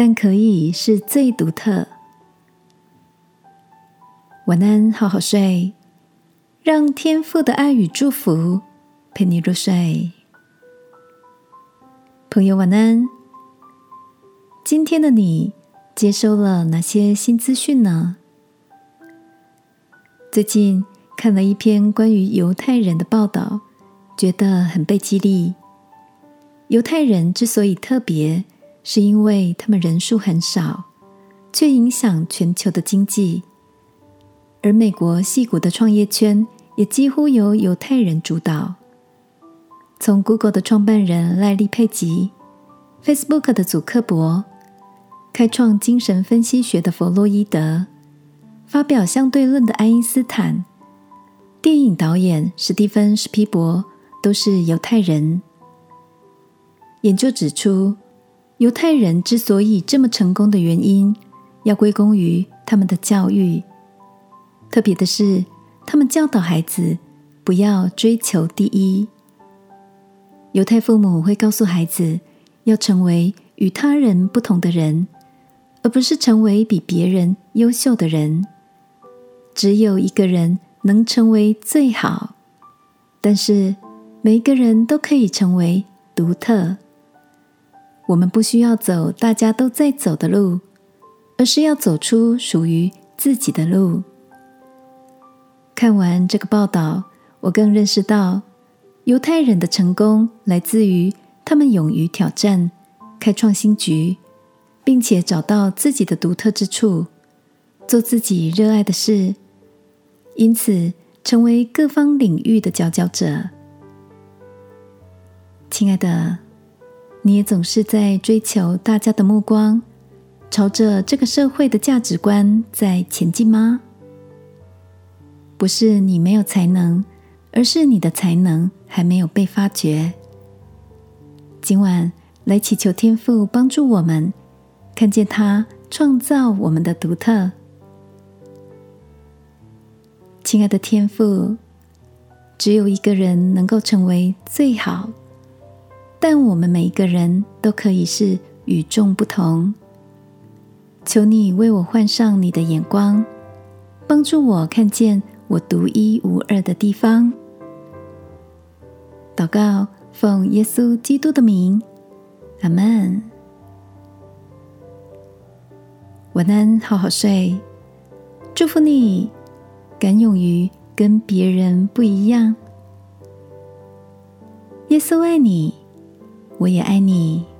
但可以是最独特。晚安，好好睡，让天父的爱与祝福陪你入睡。朋友，晚安。今天的你接收了哪些新资讯呢？最近看了一篇关于犹太人的报道，觉得很被激励。犹太人之所以特别。是因为他们人数很少，却影响全球的经济。而美国戏骨的创业圈也几乎由犹太人主导。从 Google 的创办人赖利·佩吉、Facebook 的祖克伯、开创精神分析学的弗洛伊德、发表相对论的爱因斯坦、电影导演史蒂芬·史皮伯，都是犹太人。研究指出。犹太人之所以这么成功的原因，要归功于他们的教育。特别的是，他们教导孩子不要追求第一。犹太父母会告诉孩子，要成为与他人不同的人，而不是成为比别人优秀的人。只有一个人能成为最好，但是每一个人都可以成为独特。我们不需要走大家都在走的路，而是要走出属于自己的路。看完这个报道，我更认识到，犹太人的成功来自于他们勇于挑战、开创新局，并且找到自己的独特之处，做自己热爱的事，因此成为各方领域的佼佼者。亲爱的。你也总是在追求大家的目光，朝着这个社会的价值观在前进吗？不是你没有才能，而是你的才能还没有被发掘。今晚来祈求天父帮助我们，看见他创造我们的独特。亲爱的天父，只有一个人能够成为最好。但我们每一个人都可以是与众不同。求你为我换上你的眼光，帮助我看见我独一无二的地方。祷告，奉耶稣基督的名，阿门。晚安，好好睡。祝福你，敢勇于跟别人不一样。耶稣爱你。我也爱你。